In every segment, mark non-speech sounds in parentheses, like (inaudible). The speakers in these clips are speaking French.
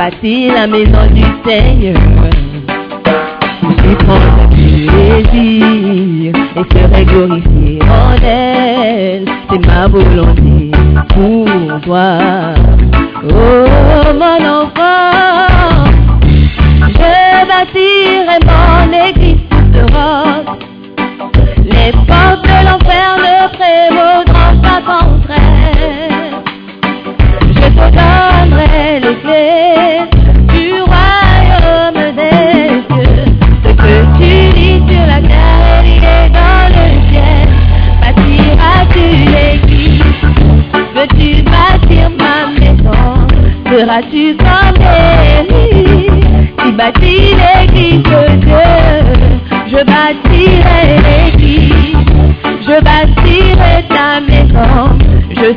bâtir la maison du Seigneur. Et prendre plaisir et serait glorifié en elle. C'est ma volonté pour toi. Oh mon enfant. Portes de l'enfer ne prévaudront pas contre elle. Je te donnerai les clés du royaume des cieux. Ce que tu lis sur la terre, il est dans le ciel. Bâtiras-tu l'église Veux-tu bâtir ma maison? Seras-tu comme Élie qui bâtit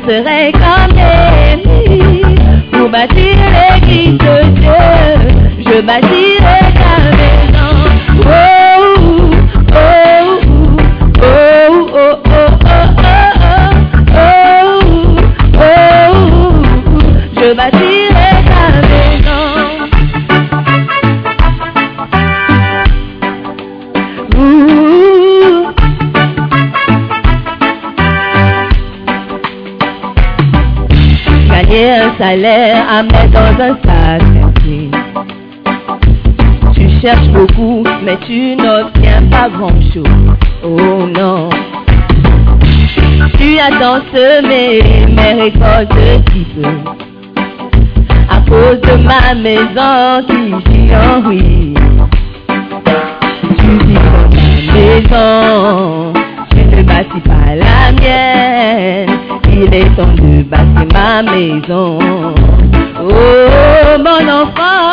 Je serai comme Élie pour bâtir l'église de Dieu Je bâtirai Gagner un salaire à mettre dans un sac entier. Tu cherches beaucoup, mais tu n'obtiens pas grand-chose. Oh non. Tu attends semer, mais récolte si peu. À cause de ma maison qui gît en ruine. Tu vis dans ta maison, tu ne bâtis pas la mienne. Il est temps de bâtir ma maison. Oh mon enfant,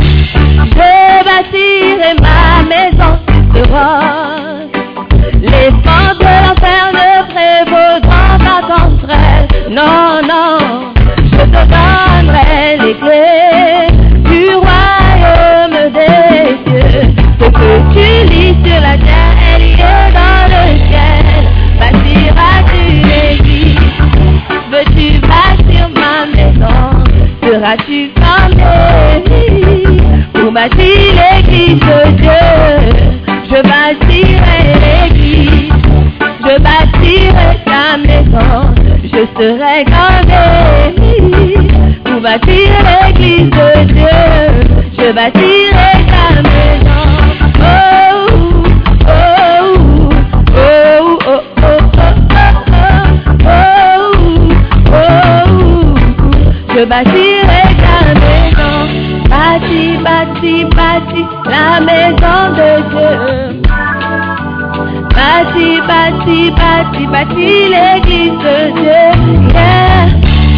je bâtirai ma maison de rose. Les portes de l'enfer ne prévaudront pas contre elle. Non, non, je te donnerai les clés du royaume des cieux. Ce que tu lis sur la terre, Voici l'église de Dieu. Je bâtirai l'église. Je bâtirai ta maison. Je serai grand Pour bâtir l'église de Dieu. Je bâtirai ta maison. Oh. bâtirai maison de Dieu. Bâti, bâti, bâti, bâti l'église de Dieu.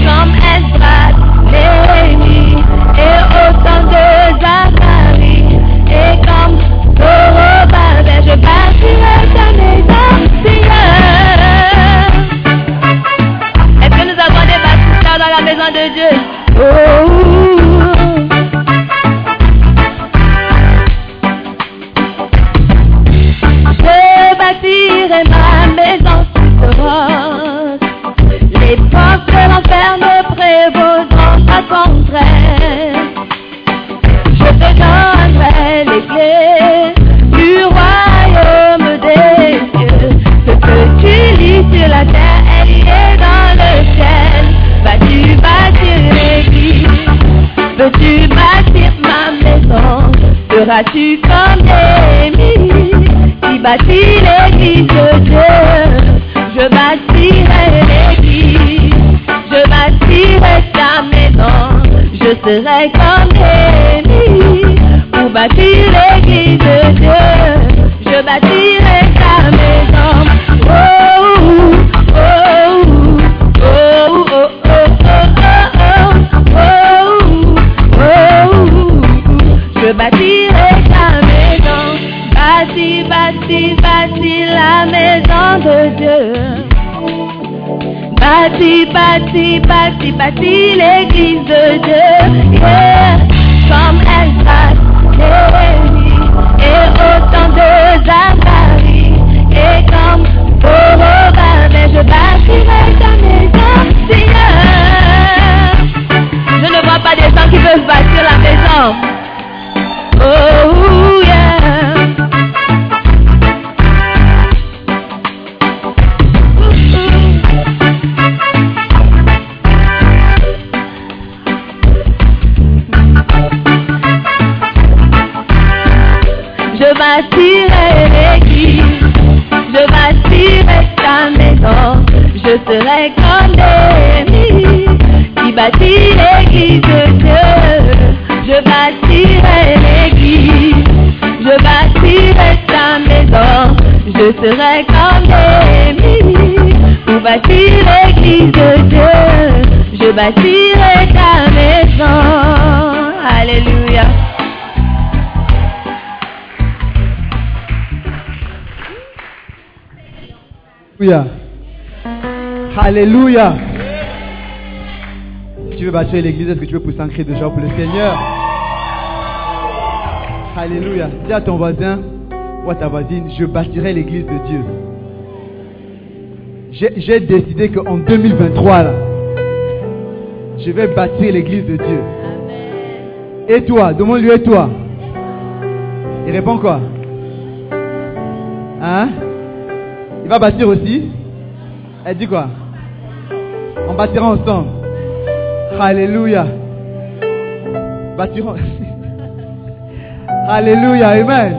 Comme Esdras, Néhémie et au temps de Zacharie. Et comme Zorobabel, je bâtirai ta maison, Seigneur. Est-ce que nous avons des bâtisseurs dans la maison de Dieu? Oh. Pas contre elle. Je te donnerai les clés du royaume des cieux. Ce que tu lis sur la terre, elle est dans le ciel. Vas-tu bâtir l'église? Veux-tu bâtir ma maison? Seras-tu comme Néhémie qui bâtit l'église de Dieu? Je bâtirai je serai comme Élie pour bâtir l'église de Dieu. Je bâtirai ta maison. Oh, oh, oh, oh, oh, oh, oh, oh, oh, oh. Je bâtirai ta maison. Bâti, bâti, bâti la maison de Dieu. Bâti, bâti, bâti, bâti l'église de Alléluia. Tu veux bâtir l'église, est-ce que tu veux pousser un cri de joie pour le Seigneur? Alléluia. Dis à ton voisin ou à ta voisine, je bâtirai l'église de Dieu. J'ai j'ai décidé qu'en 2023, là, je vais bâtir l'église de Dieu. Et toi, demande-lui et toi? Il répond quoi? Hein? Il va bâtir aussi Elle dit quoi? On bâtira ensemble. Alléluia. Bâtirons. (laughs) Alléluia. Amen.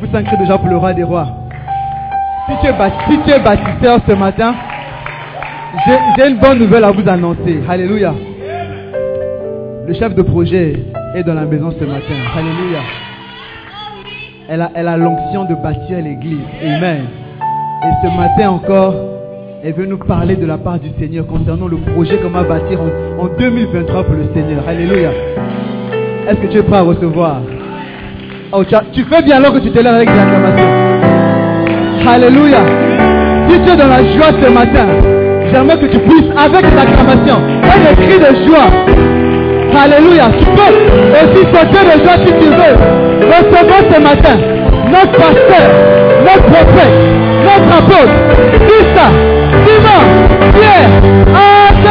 Vous cri déjà pour le roi des rois. Si tu es, si tu bâtisseur ce matin, j'ai une bonne nouvelle à vous annoncer. Alléluia. Le chef de projet est dans la maison ce matin. Alléluia. Elle a, elle a l'onction de bâtir l'église. Amen. Et ce matin encore, elle veut nous parler de la part du Seigneur concernant le projet qu'on va bâtir en, en 2023 pour le Seigneur. Alléluia. Est-ce que tu es prêt à recevoir? Oh, tu, as- tu fais bien alors que tu te lèves avec des acclamations. Alléluia. Si tu es dans la joie ce matin, j'aimerais que tu puisses avec des acclamations des cris de joie. Alléluia. Tu peux aussi sauter de joie si tu veux. Recevons ce matin notre pasteur, notre prophète, notre apôtre. Christ, vivant, Pierre, en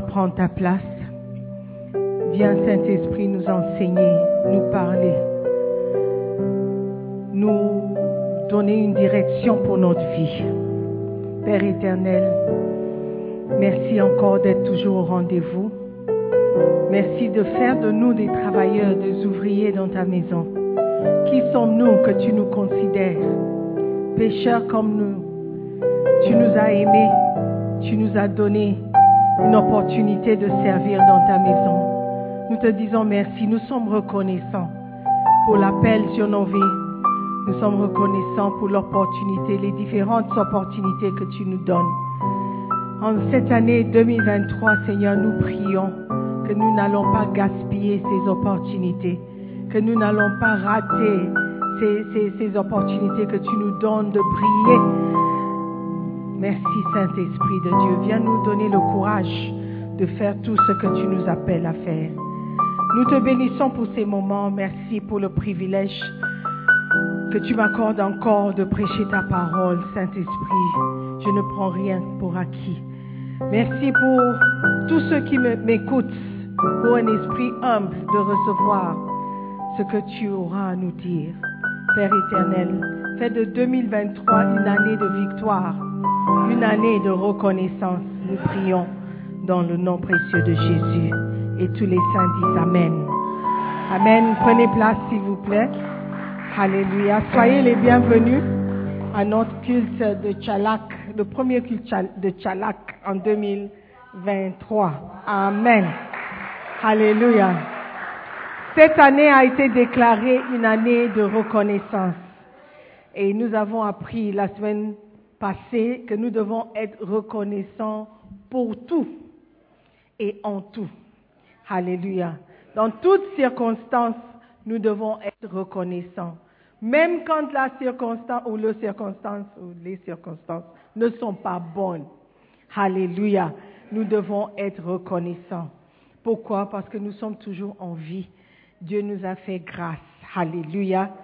à prendre ta place. Viens, Saint-Esprit, nous enseigner, nous parler, nous donner une direction pour notre vie. Père éternel, merci encore d'être toujours au rendez-vous. Merci de faire de nous des travailleurs, des ouvriers dans ta maison. Qui sommes-nous que tu nous considères Pécheurs comme nous. Tu nous as aimés, tu nous as donné une opportunité de servir dans ta maison. Nous te disons merci, nous sommes reconnaissants pour l'appel sur nos vies. Nous sommes reconnaissants pour l'opportunité, les différentes opportunités que tu nous donnes. En cette année 2023, Seigneur, nous prions que nous n'allons pas gaspiller ces opportunités, que nous n'allons pas rater ces, ces- ces opportunités que tu nous donnes de briller. Merci Saint-Esprit de Dieu. Viens nous donner le courage de faire tout ce que tu nous appelles à faire. Nous te bénissons pour ces moments. Merci pour le privilège que tu m'accordes encore de prêcher ta parole, Saint-Esprit. Je ne prends rien pour acquis. Merci pour tous ceux qui m'écoutent, pour un esprit humble de recevoir ce que tu auras à nous dire. Père éternel, fais de 2023 une année de victoire, une année de reconnaissance. Nous prions dans le nom précieux de Jésus. Et tous les saints disent Amen. Amen. Prenez place, s'il vous plaît. Alléluia. Soyez les bienvenus à notre culte de Tchalak, le premier culte de Tchalak en 2023. Amen. Alléluia. Cette année a été déclarée une année de reconnaissance. Et nous avons appris la semaine passée que nous devons être reconnaissants pour tout et en tout. Alléluia. Dans toutes circonstances, nous devons être reconnaissants. Même quand la circonstance ou le circonstance ou les circonstances ne sont pas bonnes. Alléluia. Nous devons être reconnaissants. Pourquoi? Parce que nous sommes toujours en vie. Dieu nous a fait grâce. Alléluia.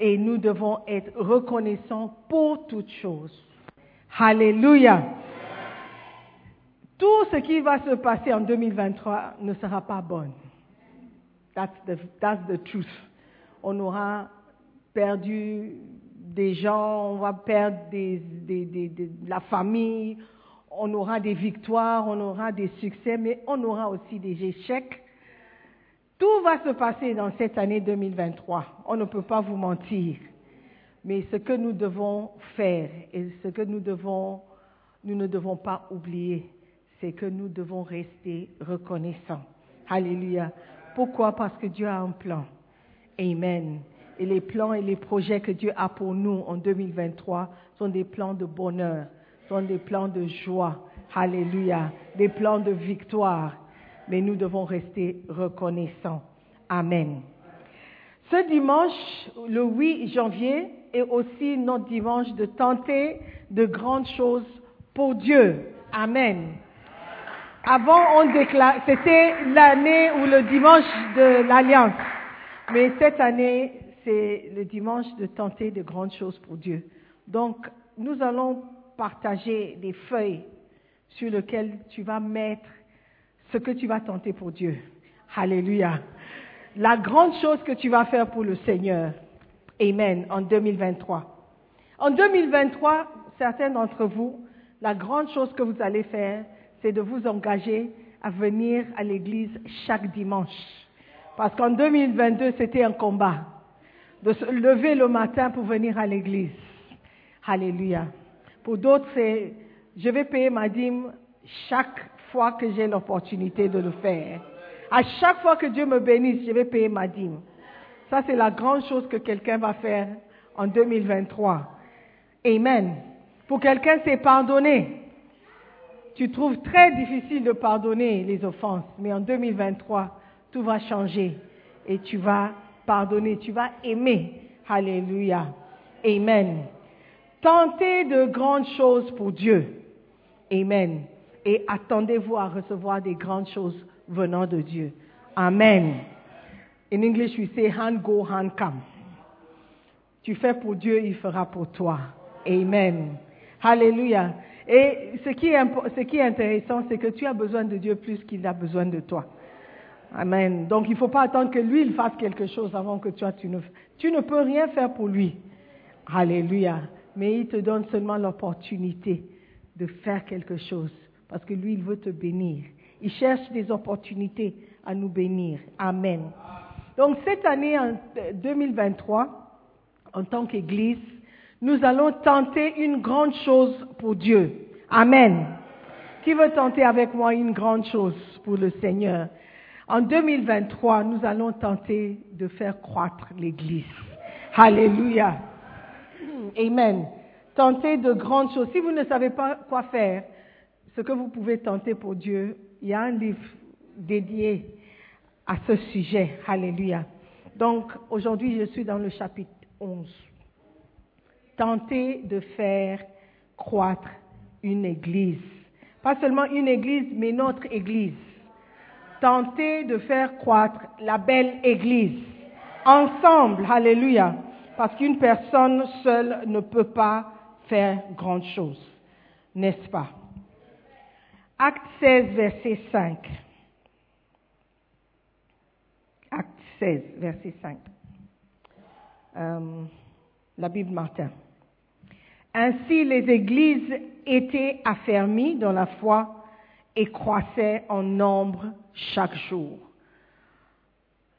Et nous devons être reconnaissants pour toutes choses. Alléluia. Tout ce qui va se passer en 2023 ne sera pas bon. That's the, truth. On aura perdu des gens, on va perdre des- de la famille, on aura des victoires, on aura des succès, mais on aura aussi des échecs. Tout va se passer dans cette année 2023. On ne peut pas vous mentir. Mais ce que nous devons faire et ce que nous devons, nous ne devons pas oublier, c'est que nous devons rester reconnaissants. Alléluia. Pourquoi? Parce que Dieu a un plan. Amen. Et les plans et les projets que Dieu a pour nous en 2023 sont des plans de bonheur, sont des plans de joie. Alléluia. Des plans de victoire. Mais nous devons rester reconnaissants. Amen. Ce dimanche, le 8 janvier, est aussi notre dimanche de tenter de grandes choses pour Dieu. Amen. Avant, on déclare, c'était l'année ou le dimanche de l'Alliance. Mais cette année, c'est le dimanche de tenter de grandes choses pour Dieu. Donc, nous allons partager des feuilles sur lesquelles tu vas mettre ce que tu vas tenter pour Dieu. Alléluia. La grande chose que tu vas faire pour le Seigneur. Amen. En 2023. En 2023, certains d'entre vous, la grande chose que vous allez faire, c'est de vous engager à venir à l'église chaque dimanche. Parce qu'en 2022, c'était un combat de se lever le matin pour venir à l'église. Alléluia. Pour d'autres, c'est je vais payer ma dîme chaque fois que j'ai l'opportunité de le faire. À chaque fois que Dieu me bénisse, je vais payer ma dîme. Ça, c'est la grande chose que quelqu'un va faire en 2023. Amen. Pour quelqu'un, c'est pardonner. Tu trouves très difficile de pardonner les offenses, mais en 2023, tout va changer et tu vas pardonner, tu vas aimer. Alléluia. Amen. Tenter de grandes choses pour Dieu. Amen. et attendez-vous à recevoir des grandes choses venant de Dieu. Amen. In English, we say hand go, hand come. Tu fais pour Dieu, il fera pour toi. Amen. Alléluia. Et ce qui est, ce qui est intéressant, c'est que tu as besoin de Dieu plus qu'il a besoin de toi. Amen. Donc il ne faut pas attendre que lui il fasse quelque chose avant que toi tu ne tu ne peux rien faire pour lui. Alléluia. Mais il te donne seulement l'opportunité de faire quelque chose parce que lui il veut te bénir. Il cherche des opportunités à nous bénir. Amen. Donc cette année en 2023 en tant qu'Église, nous allons tenter une grande chose pour Dieu. Amen. Qui veut tenter avec moi une grande chose pour le Seigneur? En 2023, nous allons tenter de faire croître l'Église. Alléluia. Amen. Tenter de grandes choses. Si vous ne savez pas quoi faire, ce que vous pouvez tenter pour Dieu, il y a un livre dédié à ce sujet. Alléluia. Donc, aujourd'hui, je suis dans le chapitre 11. Tenter de faire croître une église. Pas seulement une église, mais notre église. Tenter de faire croître la belle église. Ensemble, alléluia. Parce qu'une personne seule ne peut pas faire grand chose. N'est-ce pas? Acte 16, verset 5. Acte 16, verset 5. Euh, la Bible Martin. Ainsi, les églises étaient affermies dans la foi et croissaient en nombre chaque jour.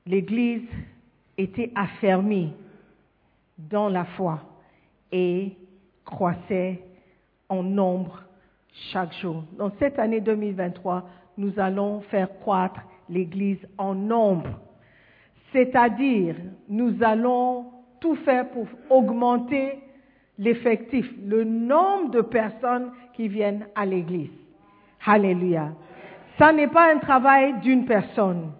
L'église était affermie dans la foi et croissait en nombre chaque jour. Dans cette année 2023, nous allons faire croître l'Église en nombre. C'est-à-dire, nous allons tout faire pour augmenter l'effectif, le nombre de personnes qui viennent à l'Église. Alléluia. Ça n'est pas un travail d'une personne,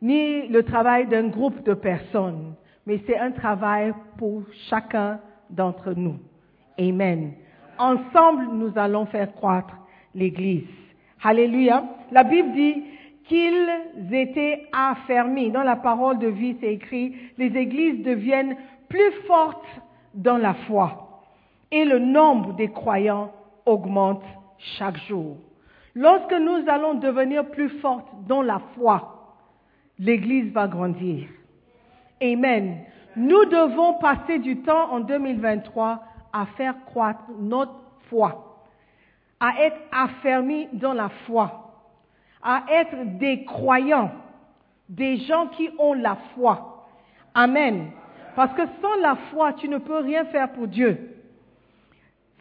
ni le travail d'un groupe de personnes, mais c'est un travail pour chacun d'entre nous. Amen. Ensemble, nous allons faire croître l'Église. Alléluia. La Bible dit qu'ils étaient affermis. Dans la parole de vie, c'est écrit, les églises deviennent plus fortes dans la foi. Et le nombre des croyants augmente chaque jour. Lorsque nous allons devenir plus fortes dans la foi, l'Église va grandir. Amen. Nous devons passer du temps en 2023 à faire croître notre foi, à être affermis dans la foi, à être des croyants, des gens qui ont la foi. Amen. Parce que sans la foi, tu ne peux rien faire pour Dieu.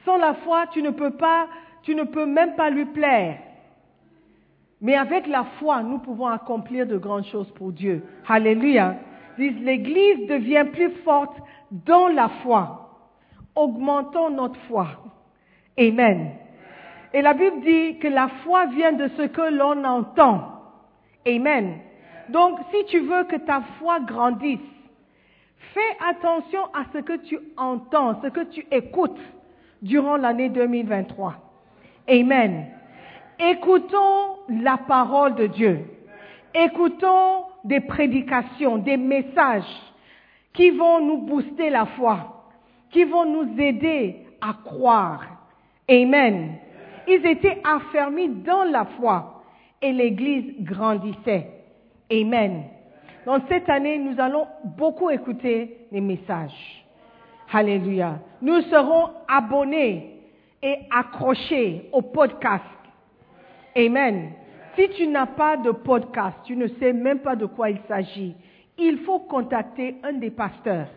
Sans la foi, tu ne peux pas, tu ne peux même pas lui plaire. Mais avec la foi, nous pouvons accomplir de grandes choses pour Dieu. Alléluia. L'Église devient plus forte dans la foi. Augmentons notre foi. Amen. Et la Bible dit que la foi vient de ce que l'on entend. Amen. Donc, si tu veux que ta foi grandisse, fais attention à ce que tu entends, ce que tu écoutes durant l'année 2023. Amen. Écoutons la parole de Dieu. Écoutons des prédications, des messages qui vont nous booster la foi, qui vont nous aider à croire. Amen. Ils étaient affermis dans la foi et l'Église grandissait. Amen. Donc cette année, nous allons beaucoup écouter les messages. Alléluia. Nous serons abonnés et accrochés au podcast. Amen. Si tu n'as pas de podcast, tu ne sais même pas de quoi il s'agit, il faut contacter un des pasteurs,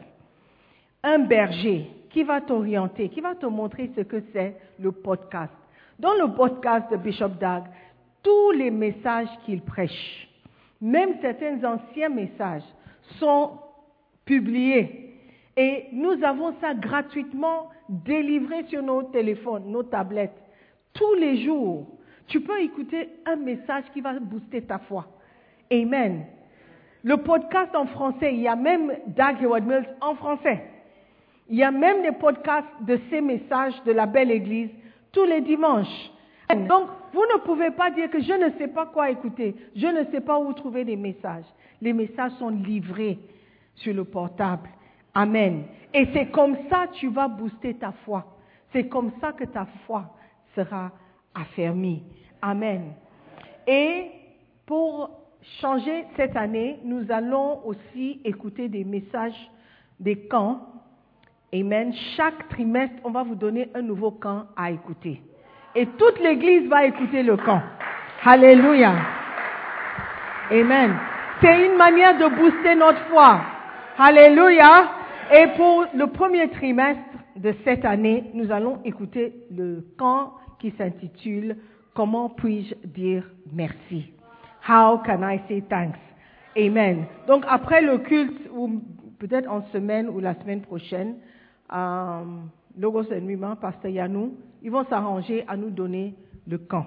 un berger qui va t'orienter, qui va te montrer ce que c'est le podcast. Dans le podcast de Bishop Dag, tous les messages qu'il prêche, même certains anciens messages, sont publiés. Et nous avons ça gratuitement délivré sur nos téléphones, nos tablettes, tous les jours. Tu peux écouter un message qui va booster ta foi. Amen. Le podcast en français, il y a même Doug Howard Mills en français. Il y a même des podcasts de ces messages de la belle église tous les dimanches Donc, vous ne pouvez pas dire que je ne sais pas quoi écouter, je ne sais pas où trouver des messages. Les messages sont livrés sur le portable. Amen. Et c'est comme ça que tu vas booster ta foi. C'est comme ça que ta foi sera affermie. Amen. Et pour changer cette année, nous allons aussi écouter des messages des camps. Amen. Chaque trimestre, on va vous donner un nouveau camp à écouter. Et toute l'Église va écouter le camp. Alléluia. Amen. C'est une manière de booster notre foi. Alléluia. Et pour le premier trimestre de cette année, nous allons écouter le camp qui s'intitule Comment puis-je dire merci? How can I say thanks? Amen. Donc après le culte, ou peut-être en semaine ou la semaine prochaine, euh, Logos et Nuima, Pasteur Yanou, ils vont s'arranger à nous donner le camp.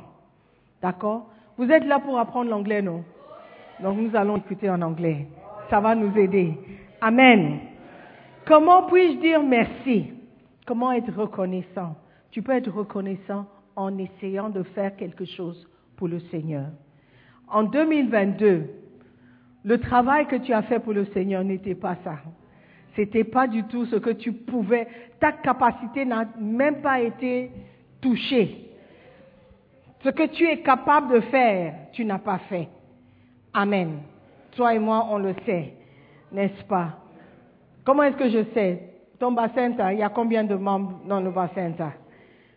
D'accord? Vous êtes là pour apprendre l'anglais, non? Donc nous allons écouter en anglais. Ça va nous aider. Amen. Comment puis-je dire merci? Comment être reconnaissant? Tu peux être reconnaissant en essayant de faire quelque chose pour le Seigneur. En 2022, le travail que tu as fait pour le Seigneur n'était pas ça. C'était pas du tout ce que tu pouvais. Ta capacité n'a même pas été touchée. Ce que tu es capable de faire, tu n'as pas fait. Amen. Toi et moi, on le sait, n'est-ce pas? Comment est-ce que je sais? Ton bassin, il y a combien de membres dans le bassin?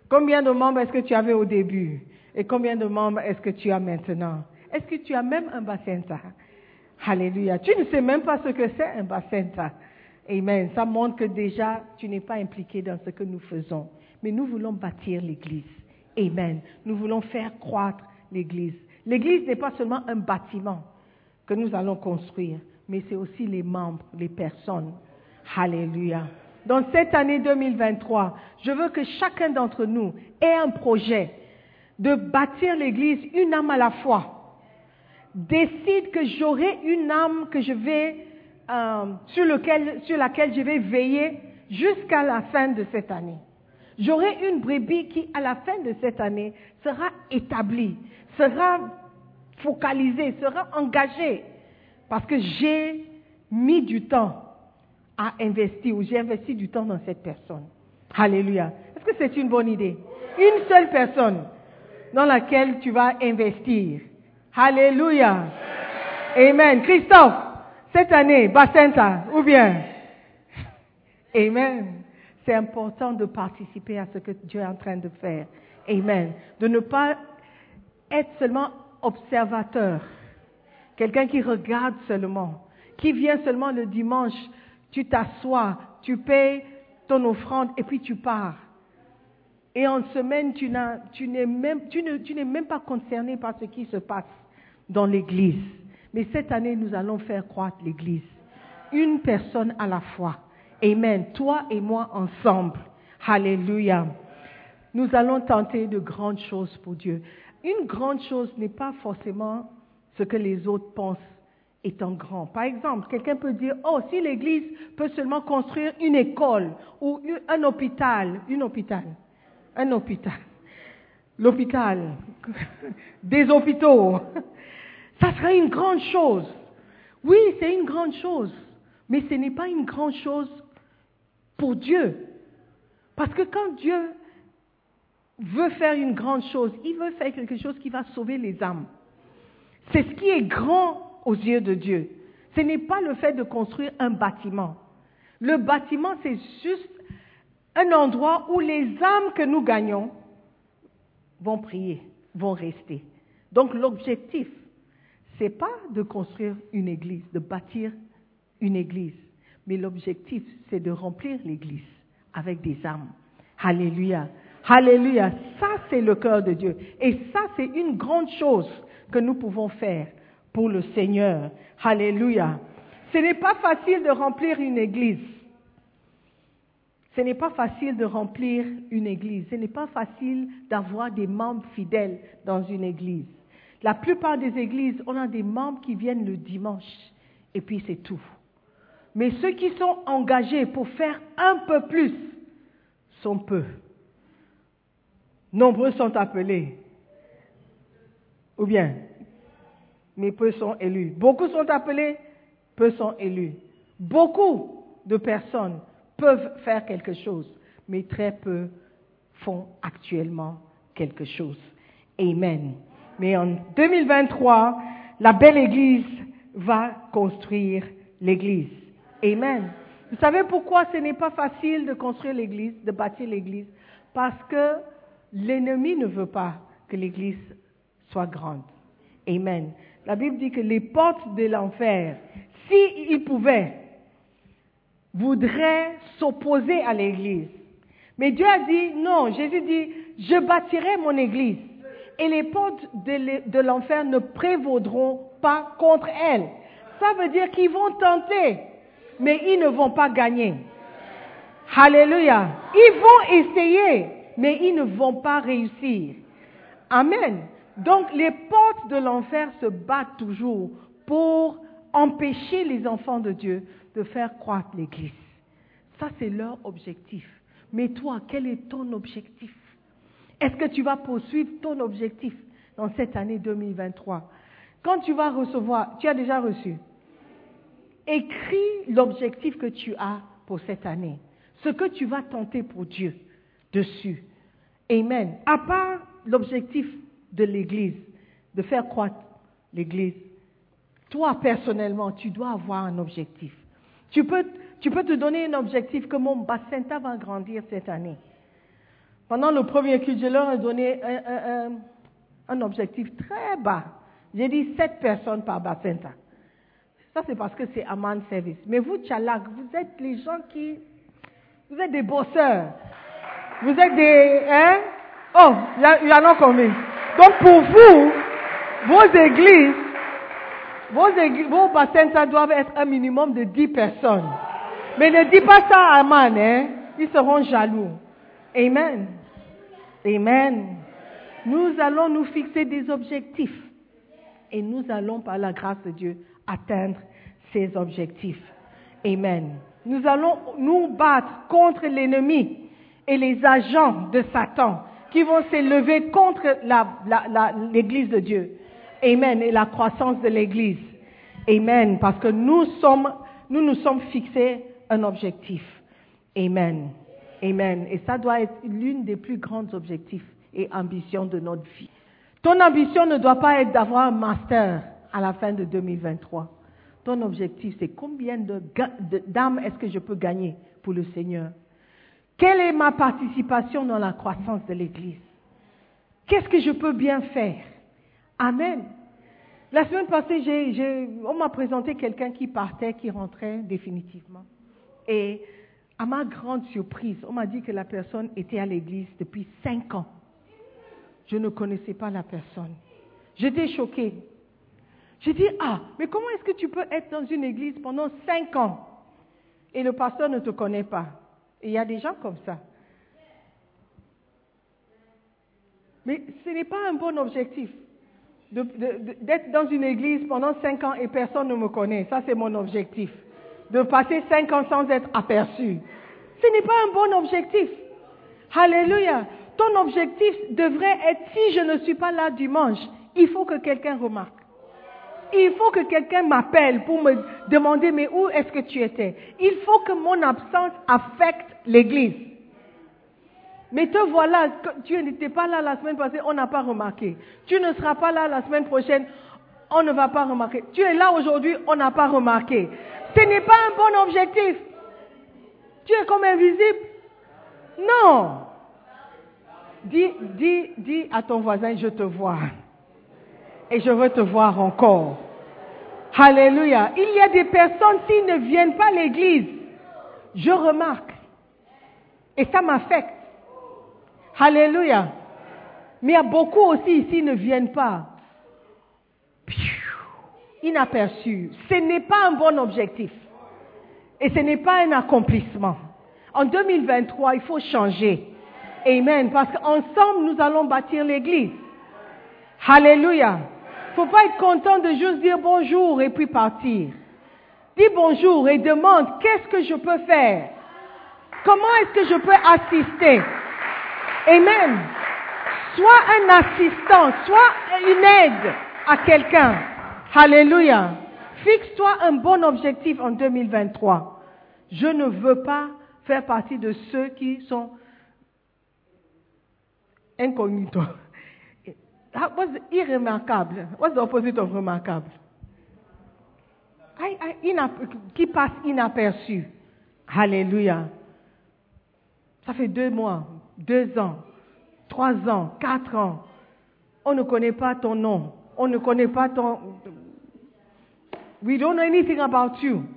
Combien de membres est-ce que tu avais au début? Et combien de membres est-ce que tu as maintenant? Est-ce que tu as même un bassin? Alléluia. Tu ne sais même pas ce que c'est un bassin. Amen. Ça montre que déjà, tu n'es pas impliqué dans ce que nous faisons. Mais nous voulons bâtir l'Église. Amen. Nous voulons faire croître l'Église. L'Église n'est pas seulement un bâtiment que nous allons construire, mais c'est aussi les membres, les personnes. Alléluia. Dans cette année 2023, je veux que chacun d'entre nous ait un projet de bâtir l'Église une âme à la fois. Décide que j'aurai une âme que je vais euh, sur, lequel, sur laquelle je vais veiller jusqu'à la fin de cette année. J'aurai une brebis qui, à la fin de cette année, sera établie, sera focalisée, sera engagée, parce que j'ai mis du temps à investir ou j'ai investi du temps dans cette personne. Alléluia. Est-ce que c'est une bonne idée? Une seule personne dans laquelle tu vas investir. Alléluia. Amen. Christophe, cette année, Bacenta, ou bien Amen. C'est important de participer à ce que Dieu est en train de faire. Amen. De ne pas être seulement observateur, quelqu'un qui regarde seulement, qui vient seulement le dimanche, tu t'assois, tu payes ton offrande et puis tu pars. Et en semaine, tu, n'es même, tu ne, tu n'es même pas concerné par ce qui se passe dans l'Église. Mais cette année, nous allons faire croître l'Église. Une personne à la fois. Amen. Toi et moi ensemble. Alléluia. Nous allons tenter de grandes choses pour Dieu. Une grande chose n'est pas forcément ce que les autres pensent étant grand. Par exemple, quelqu'un peut dire, oh, si l'Église peut seulement construire une école ou un hôpital, une hôpital, un hôpital, l'hôpital, (laughs) des hôpitaux, (laughs) ça serait une grande chose. Oui, c'est une grande chose, mais ce n'est pas une grande chose pour Dieu. Parce que quand Dieu veut faire une grande chose, il veut faire quelque chose qui va sauver les âmes. C'est ce qui est grand aux yeux de Dieu. Ce n'est pas le fait de construire un bâtiment. Le bâtiment, c'est juste un endroit où les âmes que nous gagnons vont prier, vont rester. Donc l'objectif, c'est pas de construire une église, de bâtir une église, mais l'objectif, c'est de remplir l'église avec des âmes. Alléluia. Alléluia. Ça, c'est le cœur de Dieu. Et ça, c'est une grande chose que nous pouvons faire pour le Seigneur. Alléluia. Ce n'est pas facile de remplir une église. Ce n'est pas facile de remplir une église. Ce n'est pas facile d'avoir des membres fidèles dans une église. La plupart des églises, on a des membres qui viennent le dimanche et puis c'est tout. Mais ceux qui sont engagés pour faire un peu plus sont peu. Nombreux sont appelés, Ou bien Mais peu sont élus. Beaucoup sont appelés, peu sont élus. Beaucoup de personnes peuvent faire quelque chose, mais très peu font actuellement quelque chose. Amen. Mais en 2023, la belle Église va construire l'Église. Amen. Vous savez pourquoi ce n'est pas facile de construire l'Église, de bâtir l'Église? Parce que l'ennemi ne veut pas que l'Église soit grande. Amen. La Bible dit que les portes de l'enfer, s'ils pouvaient, voudraient s'opposer à l'Église. Mais Dieu a dit, non, Jésus dit, je bâtirai mon Église et les portes de l'enfer ne prévaudront pas contre elle. Ça veut dire qu'ils vont tenter, mais ils ne vont pas gagner. Alléluia. Ils vont essayer, mais ils ne vont pas réussir. Amen. Donc les portes de l'enfer se battent toujours pour empêcher les enfants de Dieu de faire croître l'Église. Ça, c'est leur objectif. Mais toi, quel est ton objectif? Est-ce que tu vas poursuivre ton objectif dans cette année 2023 Quand tu vas recevoir, tu as déjà reçu, écris l'objectif que tu as pour cette année, ce que tu vas tenter pour Dieu dessus. Amen. À part l'objectif de l'Église, de faire croître l'Église, toi personnellement, tu dois avoir un objectif. Tu peux, tu peux te donner un objectif que mon bassin va grandir cette année. Pendant le premier culte, je leur ai donné un, objectif très bas. J'ai dit sept personnes par bassin. Ça, c'est parce que c'est Aman Service. Mais vous, Tchalak, vous êtes les gens qui. Vous êtes des bosseurs. Vous êtes des. Hein? Oh, il y, en a combien? Donc pour vous, vos églises, vos, églises, bassins doivent être un minimum de 10 personnes. Mais ne dis pas ça à Aman, hein? Ils seront jaloux. Amen. Amen. Nous allons nous fixer des objectifs. Et nous allons, par la grâce de Dieu, atteindre ces objectifs. Amen. Nous allons nous battre contre l'ennemi et les agents de Satan qui vont s'élever contre l'Église de Dieu. Amen. Et la croissance de l'Église. Amen. Parce que nous nous nous sommes fixés un objectif. Amen. Amen. Et ça doit être l'une des plus grands objectifs et ambitions de notre vie. Ton ambition ne doit pas être d'avoir un master à la fin de 2023. Ton objectif, c'est combien d'âmes est-ce que je peux gagner pour le Seigneur? Quelle est ma participation dans la croissance de l'Église? Qu'est-ce que je peux bien faire? Amen. La semaine passée, on m'a présenté quelqu'un qui partait, qui rentrait définitivement. Et à ma grande surprise, on m'a dit que la personne était à l'église depuis cinq ans. Je ne connaissais pas la personne. J'étais choquée. J'ai dit, ah, mais comment est-ce que tu peux être dans une église pendant cinq ans? Et le pasteur ne te connaît pas il y a des gens comme ça. Mais ce n'est pas un bon objectif d'être dans une église pendant cinq ans et personne ne me connaît. Ça, c'est mon objectif. De passer cinq ans sans être aperçu. Ce n'est pas un bon objectif. Alléluia. Ton objectif devrait être, si je ne suis pas là dimanche, il faut que quelqu'un remarque. Il faut que quelqu'un m'appelle pour me demander, mais où est-ce que tu étais? Il faut que mon absence affecte l'Église. Mais te voilà, tu n'étais pas là la semaine passée, on n'a pas remarqué. Tu ne seras pas là la semaine prochaine, on ne va pas remarquer. Tu es là aujourd'hui, on n'a pas remarqué. Ce n'est pas un bon objectif. Tu es comme invisible. Non. Dis, dis, dis à ton voisin, je te vois. Et je veux te voir encore. Alléluia. Il y a des personnes, s'ils ne viennent pas à l'église, je remarque. Et ça m'affecte. Alléluia. Mais il y a beaucoup aussi ici qui ne viennent pas. Inaperçus. Ce n'est pas un bon objectif. Et ce n'est pas un accomplissement. En 2023, il faut changer. Amen. Parce qu'ensemble, nous allons bâtir l'église. Alléluia. Il ne faut pas être content de juste dire bonjour et puis partir. Dis bonjour et demande qu'est-ce que je peux faire? Comment est-ce que je peux assister? Amen. Sois un assistant, sois une aide à quelqu'un. Alléluia. Fixe-toi un bon objectif en 2023. Je ne veux pas faire partie de ceux qui sont incognito. What's irremarquable? What's the opposite of remarquable? Qui passe inaperçu. Alléluia. Ça fait deux mois, deux ans, trois ans, quatre ans. On ne connaît pas ton nom. On ne connaît pas ton... We don't know anything about you.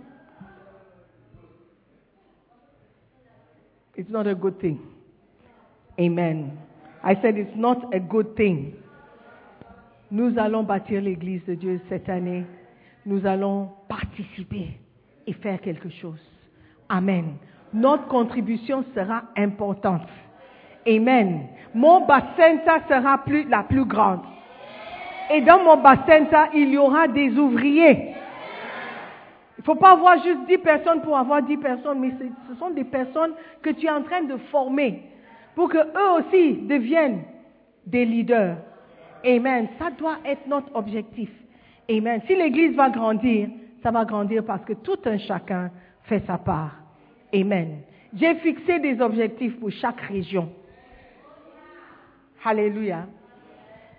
It's not a good thing. Amen. I said it's not a good thing. Nous allons bâtir l'église de Dieu cette année. Nous allons participer et faire quelque chose. Amen. Notre contribution sera importante. Amen. Mon bassin, sera plus, la plus grande. Et dans mon bassin, il y aura des ouvriers. Faut pas avoir juste 10 personnes pour avoir 10 personnes, mais ce sont des personnes que tu es en train de former pour que eux aussi deviennent des leaders. Amen. Ça doit être notre objectif. Amen. Si l'Église va grandir, ça va grandir parce que tout un chacun fait sa part. Amen. J'ai fixé des objectifs pour chaque région. Alléluia.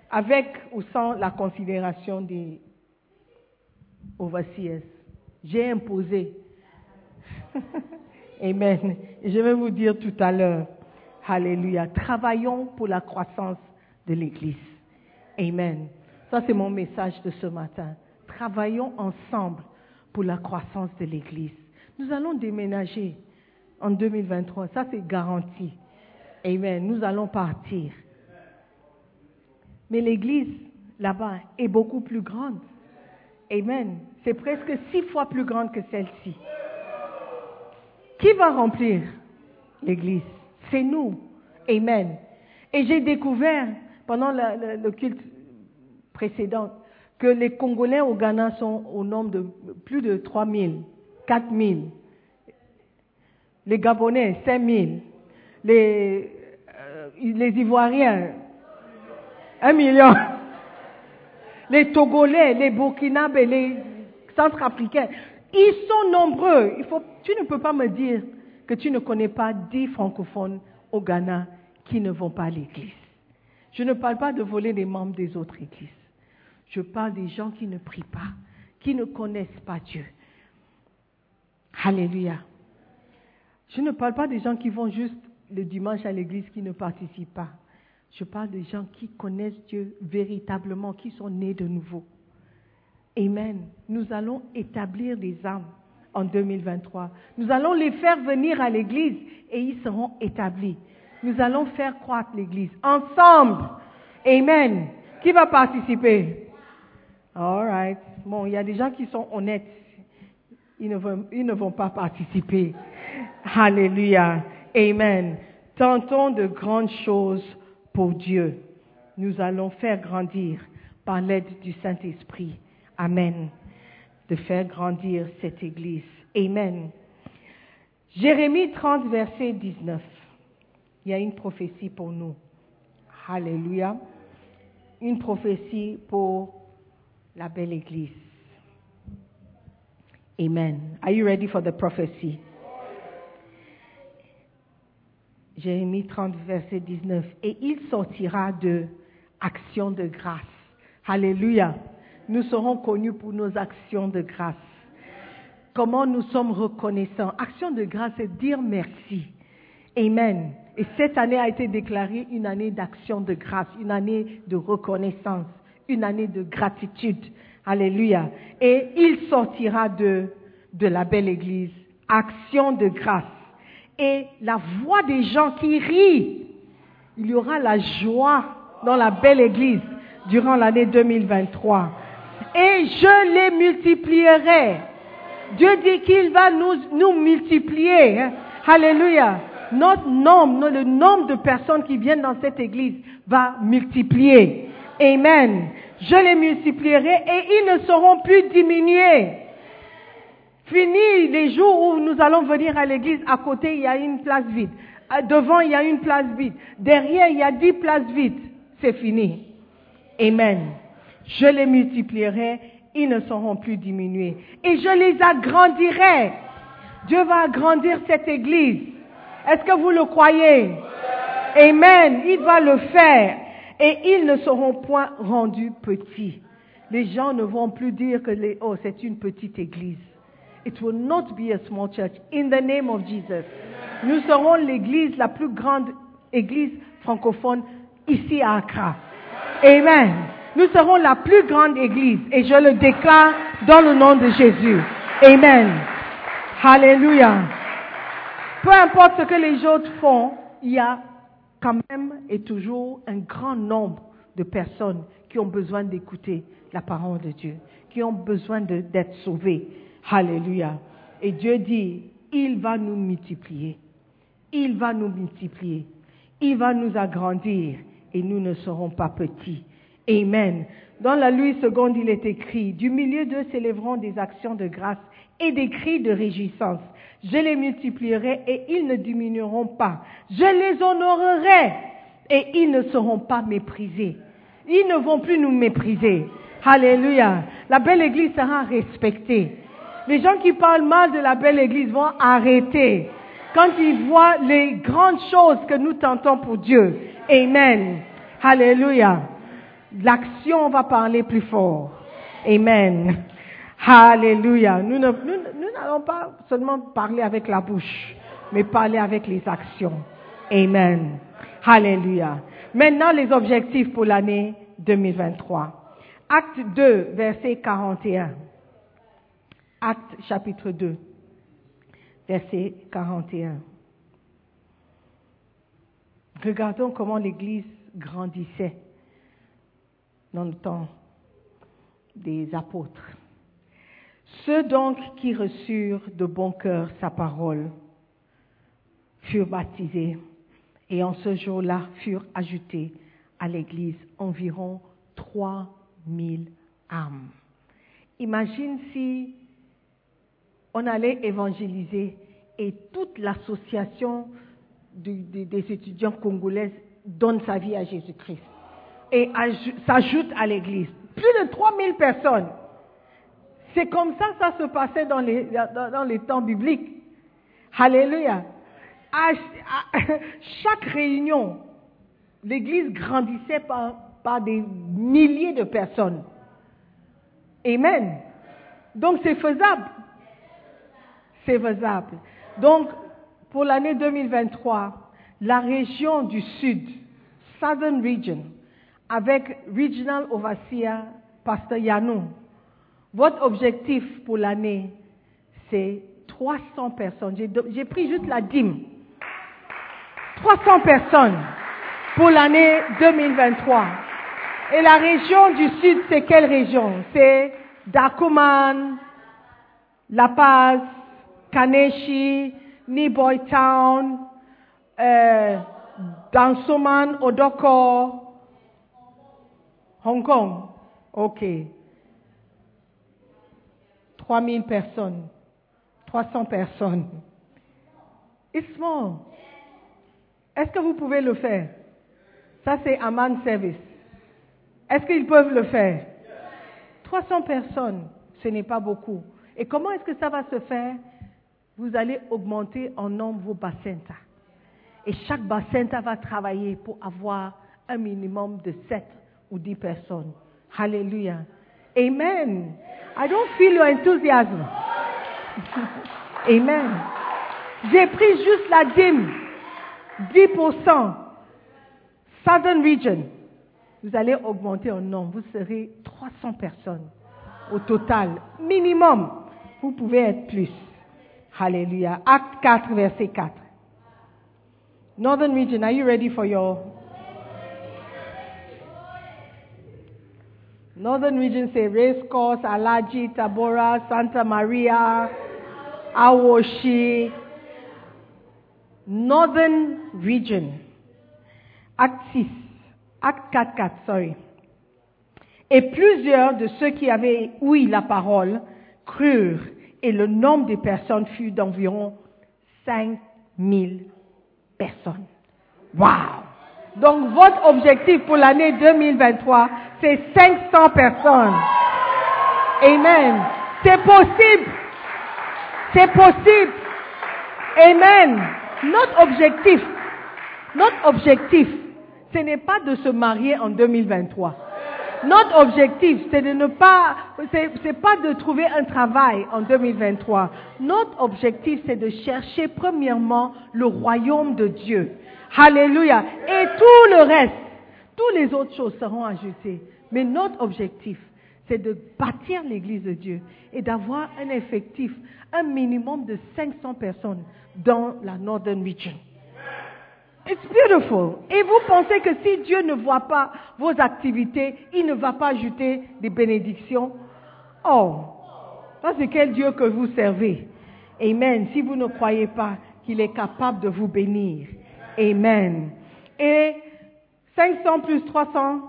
Avec ou sans la considération des overseers. J'ai imposé. (laughs) Amen. Je vais vous dire tout à l'heure. Alléluia. Travaillons pour la croissance de l'Église. Amen. Ça, c'est mon message de ce matin. Travaillons ensemble pour la croissance de l'Église. Nous allons déménager en 2023. Ça, c'est garanti. Amen. Nous allons partir. Mais l'Église, là-bas, est beaucoup plus grande. Amen. Presque six fois plus grande que celle-ci. Qui va remplir l'Église? C'est nous. Amen. Et j'ai découvert pendant le, le- le culte précédent que les Congolais au Ghana sont au nombre de plus de 3 000, 4 000. Les Gabonais, 5 000. Les, euh, les Ivoiriens, 1 million. Les Togolais, les Burkinabés, les Centrafricains, ils sont nombreux. Il faut, tu ne peux pas me dire que tu ne connais pas 10 francophones au Ghana qui ne vont pas à l'église. Je ne parle pas de voler les membres des autres églises. Je parle des gens qui ne prient pas, qui ne connaissent pas Dieu. Alléluia. Je ne parle pas des gens qui vont juste le dimanche à l'église, qui ne participent pas. Je parle des gens qui connaissent Dieu véritablement, qui sont nés de nouveau. Amen. Nous allons établir des âmes en 2023. Nous allons les faire venir à l'église et ils seront établis. Nous allons faire croître l'église ensemble. Amen. Qui va participer? All right. Bon, il y a des gens qui sont honnêtes. Ils ne vont, ils ne vont pas participer. Alléluia. Amen. Tentons de grandes choses pour Dieu. Nous allons faire grandir par l'aide du Saint-Esprit. Amen. De faire grandir cette Église. Amen. Jérémie 30, verset 19. Il y a une prophétie pour nous. Alléluia. Une prophétie pour la belle Église. Amen. Are you ready for the prophecy? Jérémie 30, verset 19. Et il sortira de actions de grâce. Alléluia. Nous serons connus pour nos actions de grâce. Comment nous sommes reconnaissants. Action de grâce, c'est dire merci. Amen. Et cette année a été déclarée une année d'action de grâce, une année de reconnaissance, une année de gratitude. Alléluia. Et il sortira de, de la belle église. Action de grâce. Et la voix des gens qui rient. Il y aura la joie dans la belle église durant l'année 2023. Et je les multiplierai. Dieu dit qu'il va nous, nous multiplier. hein. Alléluia. Notre nombre, le nombre de personnes qui viennent dans cette église va multiplier. Amen. Je les multiplierai et ils ne seront plus diminués. Fini les jours où nous allons venir à l'église, à côté il y a une place vide. À- Devant il y a une place vide. Derrière il y a dix places vides. c'est fini. Amen. Je les multiplierai, ils ne seront plus diminués. Et je les agrandirai. Dieu va agrandir cette église. Est-ce que vous le croyez? Amen. Il va le faire. Et ils ne seront point rendus petits. Les gens ne vont plus dire que les, oh, c'est une petite église. It will not be a small church. In the name of Jesus. Nous serons l'église, la plus grande église francophone ici à Accra. Amen. Nous serons la plus grande église et je le déclare dans le nom de Jésus. Amen. Alléluia. Peu importe ce que les autres font, il y a quand même et toujours un grand nombre de personnes qui ont besoin d'écouter la parole de Dieu, qui ont besoin d'être sauvées. Alléluia. Et Dieu dit, il va nous multiplier. Il va nous multiplier. Il va nous agrandir et nous ne serons pas petits. Amen. Dans la Louis seconde, il est écrit, du milieu d'eux s'élèveront des actions de grâce et des cris de réjouissance. Je les multiplierai et ils ne diminueront pas. Je les honorerai et ils ne seront pas méprisés. Ils ne vont plus nous mépriser. Alléluia. La belle église sera respectée. Les gens qui parlent mal de la belle église vont arrêter quand ils voient les grandes choses que nous tentons pour Dieu. Amen. Alléluia. L'action va parler plus fort. Amen. Alléluia. Nous n'allons pas seulement parler avec la bouche, mais parler avec les actions. Amen. Alléluia. Maintenant, les objectifs pour l'année 2023. Acte 2, verset 41. Acte chapitre 2, verset 41. Regardons comment l'Église grandissait dans le temps des apôtres. Ceux donc qui reçurent de bon cœur sa parole furent baptisés et en ce jour-là furent ajoutés à l'Église environ 3000 âmes. Imagine si on allait évangéliser et toute l'association des étudiants congolaises donne sa vie à Jésus-Christ et s'ajoute à l'Église. Plus de 3000 personnes. C'est comme ça ça se passait dans les, dans, les temps bibliques. Alléluia. À, (laughs) chaque réunion, l'Église grandissait par, par des milliers de personnes. Amen. Donc c'est faisable. C'est faisable. Donc, pour l'année 2023, la région du Sud, Southern Region, avec Regional Overseer Pasteur Yanou, votre objectif pour l'année, c'est 300 personnes. J'ai pris juste la dîme. 300 personnes pour l'année 2023. Et la région du Sud, c'est quelle région? C'est Dakuman, La Paz, Kaneshi, Niboy Town, euh, Dansoman, Odoko, Hong Kong. OK. 3000 personnes. 300 personnes. It's small. Est-ce que vous pouvez le faire? Ça, c'est Aman Service. Est-ce qu'ils peuvent le faire? 300 personnes, ce n'est pas beaucoup. Et comment est-ce que ça va se faire? Vous allez augmenter en nombre vos bassins. Et chaque bassin va travailler pour avoir un minimum de 7 ou 10 personnes. Alléluia. Amen. I don't feel your enthusiasm. (laughs) Amen. J'ai pris juste la dîme. 10%. Southern Region. Vous allez augmenter en nombre. Vous serez 300 personnes au total. Minimum. Vous pouvez être plus. Alléluia. Acte 4, verset 4. Northern Region, are you ready for your Northern region say Race Course, Alaji, Tabora, Santa Maria, Awoshi. Northern region. Acte 6. Acte 4, 4, sorry. Et plusieurs de ceux qui avaient ouï la parole crurent et le nombre des personnes fut d'environ 5000 personnes. Wow! Donc votre objectif pour l'année 2023, c'est 500 personnes. Amen. C'est possible. C'est possible. Amen. Notre objectif, notre objectif, ce n'est pas de se marier en 2023. Notre objectif, c'est de ne pas, c'est pas de trouver un travail en 2023. Notre objectif, c'est de chercher premièrement le royaume de Dieu. Alléluia. Et tout le reste, toutes les autres choses seront ajoutées. Mais notre objectif, c'est de bâtir l'église de Dieu et d'avoir un effectif, un minimum de 500 personnes dans la Northern Region. It's beautiful. Et vous pensez que si Dieu ne voit pas vos activités, il ne va pas ajouter des bénédictions? Oh, ça c'est quel Dieu que vous servez. Amen. Si vous ne croyez pas qu'il est capable de vous bénir. Amen. Et 500 plus 300,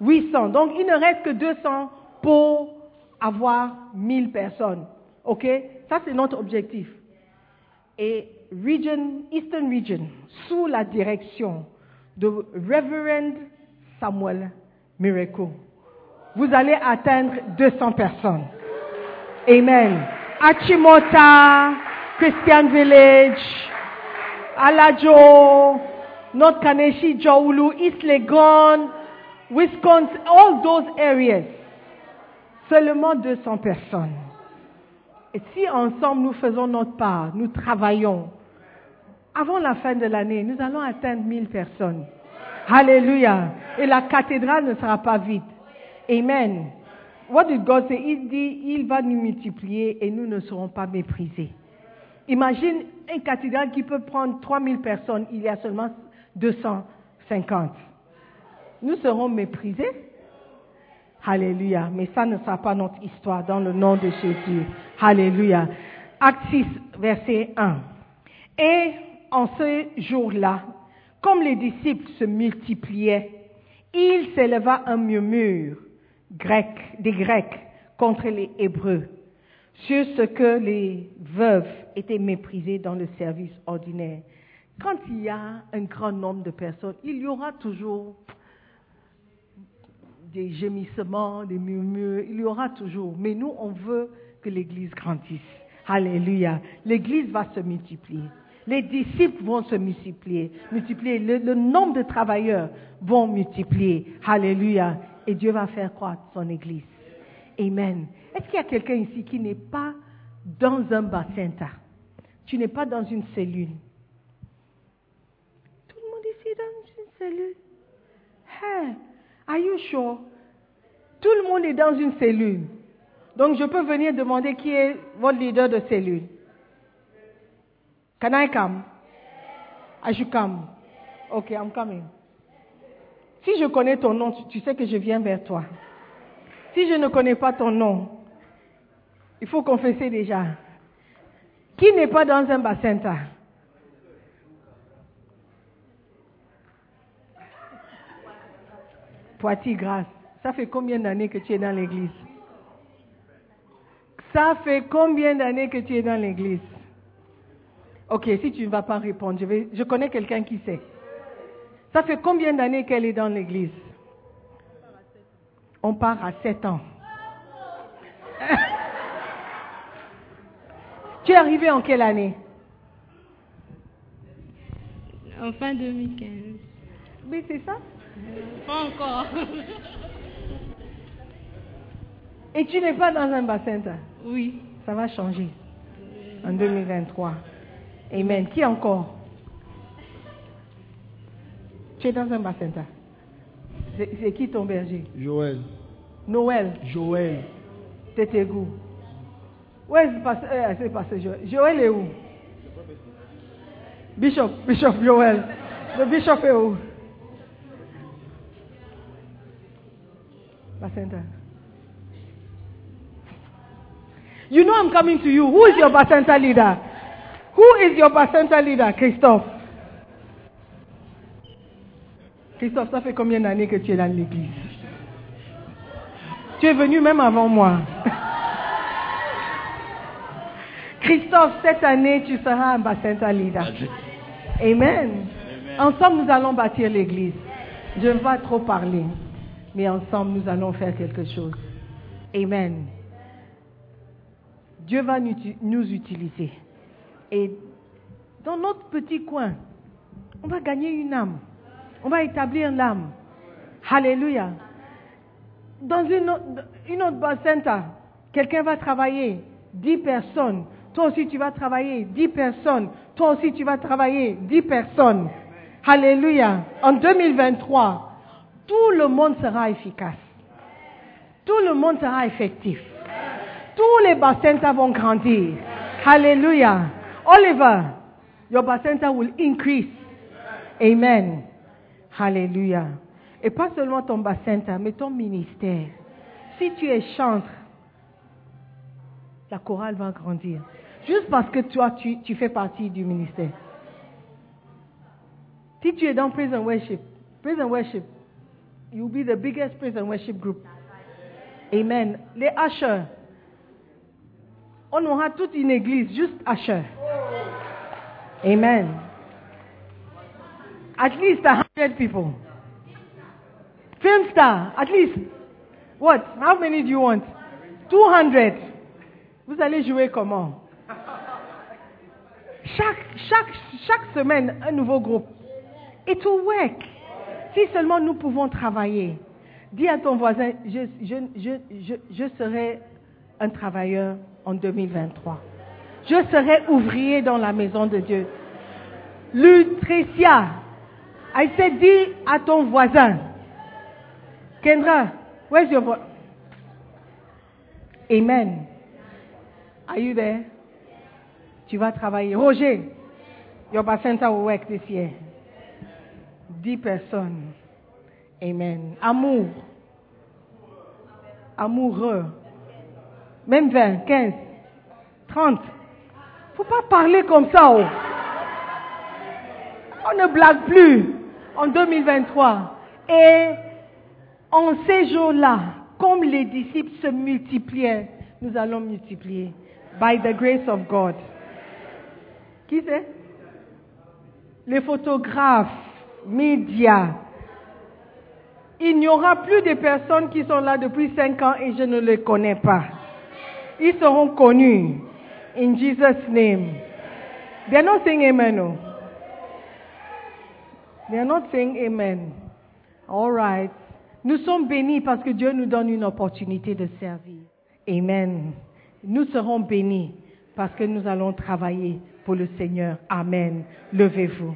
800. Donc il ne reste que 200 pour avoir 1000 personnes. OK? Ça c'est notre objectif. Et region, Eastern Region, sous la direction de Reverend Samuel Miracle, vous allez atteindre 200 personnes. Amen. Achimota, Christian Village, Alajo, North Kaneshi, Joulu, East Legon, Wisconsin, all those areas. Seulement 200 personnes. Et si ensemble nous faisons notre part, nous travaillons, avant la fin de l'année, nous allons atteindre 1000 personnes. Alléluia. Et la cathédrale ne sera pas vide. Amen. What did God say? Il dit, il va nous multiplier et nous ne serons pas méprisés. Imagine une cathédrale qui peut prendre 3000 personnes, il y a seulement 250. Nous serons méprisés. Alléluia. Mais ça ne sera pas notre histoire dans le nom de Jésus. Alléluia. Acte 6, verset 1. Et en ce jour-là, comme les disciples se multipliaient, il s'éleva un murmure grec, des Grecs contre les Hébreux sur ce que les veuves étaient méprisées dans le service ordinaire. Quand il y a un grand nombre de personnes, il y aura toujours des gémissements, des murmures, il y aura toujours. Mais nous, on veut que l'Église grandisse. Alléluia. L'Église va se multiplier. Les disciples vont se multiplier. multiplier. Le, le nombre de travailleurs vont multiplier. Alléluia. Et Dieu va faire croître son Église. Amen. Est-ce qu'il y a quelqu'un ici qui n'est pas dans un bassin Tu n'es pas dans une cellule. Tout le monde ici est dans une cellule. Hey, are you sure? Tout le monde est dans une cellule. Donc je peux venir demander qui est votre leader de cellule. Can I come? I should come. Okay, I'm coming. Si je connais ton nom, tu sais que je viens vers toi. Si je ne connais pas ton nom, il faut confesser déjà. Qui n'est pas dans un bassin Poitiers grâce. Ça fait combien d'années que tu es dans l'église? Ça fait combien d'années que tu es dans l'église? Ok, si tu ne vas pas répondre, je, connais quelqu'un qui sait. Ça fait combien d'années qu'elle est dans l'église? On part à 7 ans. (laughs) tu es arrivé en quelle année? En fin 2015. Oui, c'est ça Pas encore. (laughs) Et tu n'es pas dans un bassin Oui. Ça va changer en 2023. Amen. Qui encore? Tu es dans un bassin C'est c'est qui ton berger? Joël. Noël, Joël. Tétégou. Où est-ce passé, euh, c'est passé Joël Joël est Bishop, Bishop Joël. Le bishop est où Bacenta. You know I'm coming to you. Who is your Bacenta leader? Who is your Bacenta leader, Christophe? Christophe, ça fait combien d'années que tu es dans l'église Tu es venu même avant moi. (laughs) Christophe, cette année, tu seras un Bacenta leader. Amen. Ensemble, nous allons bâtir l'église. Je ne vais pas trop parler, mais ensemble, nous allons faire quelque chose. Amen. Dieu va nous, utiliser. Et dans notre petit coin, on va gagner une âme. On va établir l'âme. Alléluia. Dans une autre, une autre quelqu'un va travailler, dix personnes. Toi aussi, tu vas travailler, dix personnes. Toi aussi, tu vas travailler, dix personnes. Alléluia. En 2023, tout le monde sera efficace. Tout le monde sera effectif. Tous les bassins vont grandir. Alléluia. Oliver, your bacenta will increase. Amen. Alléluia. Et pas seulement ton bacenta, mais ton ministère. Si tu es chantre, la chorale va grandir. Juste parce que toi, tu, fais partie du ministère. Si tu es dans Praise and Worship, Praise and Worship, you'll be the biggest Praise and Worship group. Amen. Les ushers, on aura toute une église, juste ushers. Amen. At least a hundred people. Film star, at least. What? How many do you want? 200. Vous allez jouer comment? Chaque, semaine, un nouveau groupe. It will work. Si seulement nous pouvons travailler. Dis à ton voisin, je serai un travailleur en 2023. Je serai ouvrier dans la maison de Dieu. Lutricia, I said, dis à ton voisin. Kendra, where's your voice? Amen. Are you there? Tu vas travailler. Roger, your bacenta will work this year. Dix personnes. Amen. Amour. Amoureux. Même 20, 15, 30. Faut pas parler comme ça. Oh. On ne blague plus en 2023. Et en ces jours-là, comme les disciples se multipliaient, nous allons multiplier. By the grace of God. Qui c'est? Les photographes, médias. Il n'y aura plus de personnes qui sont là depuis cinq ans et je ne les connais pas. Ils seront connus. In Jesus' name. They are not saying amen. No. They are not saying amen. All right. Nous sommes bénis parce que Dieu nous donne une opportunité de servir. Amen. Nous serons bénis parce que nous allons travailler pour le Seigneur. Amen. Levez-vous.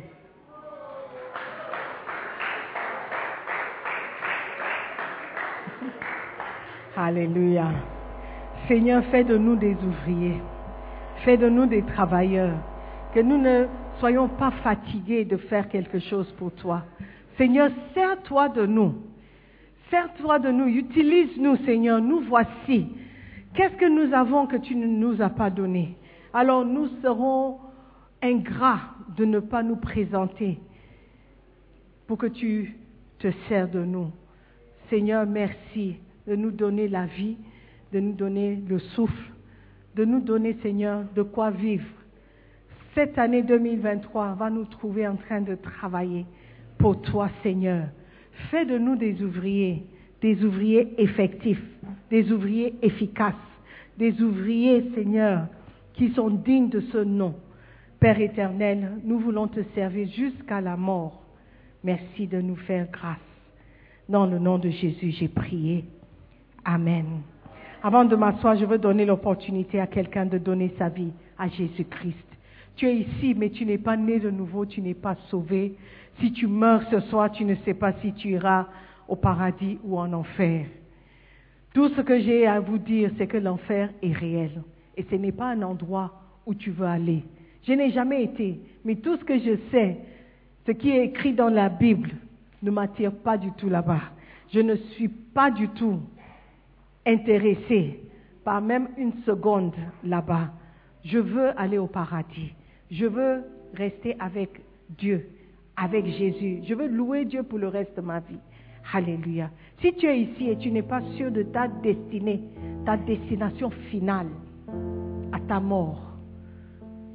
Alléluia. Seigneur, fais de nous des ouvriers. Fais de nous des travailleurs. Que nous ne soyons pas fatigués de faire quelque chose pour toi. Seigneur, sers-toi de nous. Sers-toi de nous. Utilise-nous, Seigneur. Nous voici. Qu'est-ce que nous avons que tu ne nous as pas donné? Alors nous serons ingrats de ne pas nous présenter pour que tu te sers de nous. Seigneur, merci de nous donner la vie, de nous donner le souffle, de nous donner, Seigneur, de quoi vivre. Cette année 2023 va nous trouver en train de travailler pour toi, Seigneur. Fais de nous des ouvriers, des ouvriers effectifs, des ouvriers efficaces, des ouvriers, Seigneur, qui sont dignes de ce nom. Père éternel, nous voulons te servir jusqu'à la mort. Merci de nous faire grâce. Dans le nom de Jésus, j'ai prié. Amen. Avant de m'asseoir, je veux donner l'opportunité à quelqu'un de donner sa vie à Jésus-Christ. Tu es ici, mais tu n'es pas né de nouveau, tu n'es pas sauvé. Si tu meurs ce soir, tu ne sais pas si tu iras au paradis ou en enfer. Tout ce que j'ai à vous dire, c'est que l'enfer est réel. Et ce n'est pas un endroit où tu veux aller. Je n'ai jamais été, mais tout ce que je sais, ce qui est écrit dans la Bible, ne m'attire pas du tout là-bas. Je ne suis pas du tout intéressé par même une seconde là-bas. Je veux aller au paradis. Je veux rester avec Dieu, avec Jésus. Je veux louer Dieu pour le reste de ma vie. Alléluia. Si tu es ici et tu n'es pas sûr de ta destinée, ta destination finale, ta mort,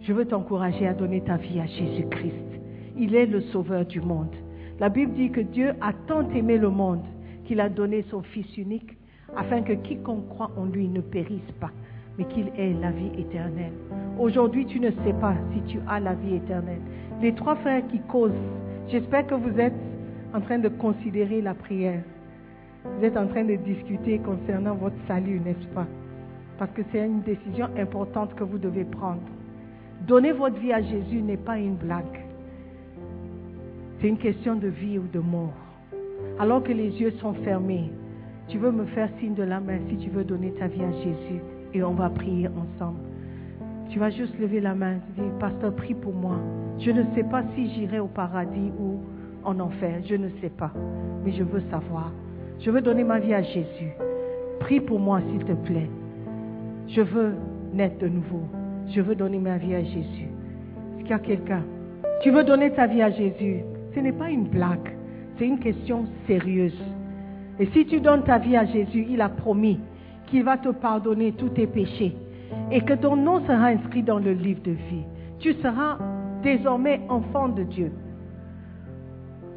je veux t'encourager à donner ta vie à Jésus-Christ. Il est le sauveur du monde. La Bible dit que Dieu a tant aimé le monde qu'il a donné son Fils unique afin que quiconque croit en lui ne périsse pas, mais qu'il ait la vie éternelle. Aujourd'hui, tu ne sais pas si tu as la vie éternelle. Les trois frères qui causent, j'espère que vous êtes en train de considérer la prière. Vous êtes en train de discuter concernant votre salut, n'est-ce pas? Parce que c'est une décision importante que vous devez prendre. Donner votre vie à Jésus n'est pas une blague. C'est une question de vie ou de mort. Alors que les yeux sont fermés, tu veux me faire signe de la main si tu veux donner ta vie à Jésus et on va prier ensemble. Tu vas juste lever la main dire, Pasteur, prie pour moi. Je ne sais pas si j'irai au paradis ou en enfer. Je ne sais pas. Mais je veux savoir. Je veux donner ma vie à Jésus. Prie pour moi, s'il te plaît. Je veux naître de nouveau. Je veux donner ma vie à Jésus. Est-ce qu'il y a quelqu'un? Tu veux donner ta vie à Jésus? Ce n'est pas une blague. C'est une question sérieuse. Et si tu donnes ta vie à Jésus, il a promis qu'il va te pardonner tous tes péchés et que ton nom sera inscrit dans le livre de vie. Tu seras désormais enfant de Dieu.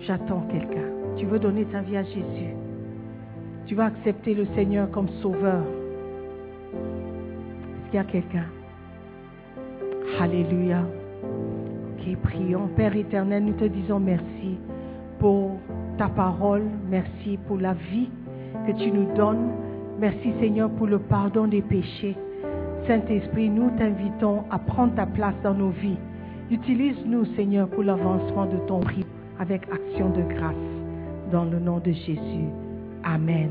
J'attends quelqu'un. Tu veux donner ta vie à Jésus? Tu vas accepter le Seigneur comme sauveur. Est-ce qu'il y a quelqu'un Alléluia. Ok, prions. Père éternel, nous te disons merci pour ta parole. Merci pour la vie que tu nous donnes. Merci Seigneur pour le pardon des péchés. Saint-Esprit, nous t'invitons à prendre ta place dans nos vies. Utilise-nous, Seigneur, pour l'avancement de ton prix avec action de grâce. Dans le nom de Jésus. Amen.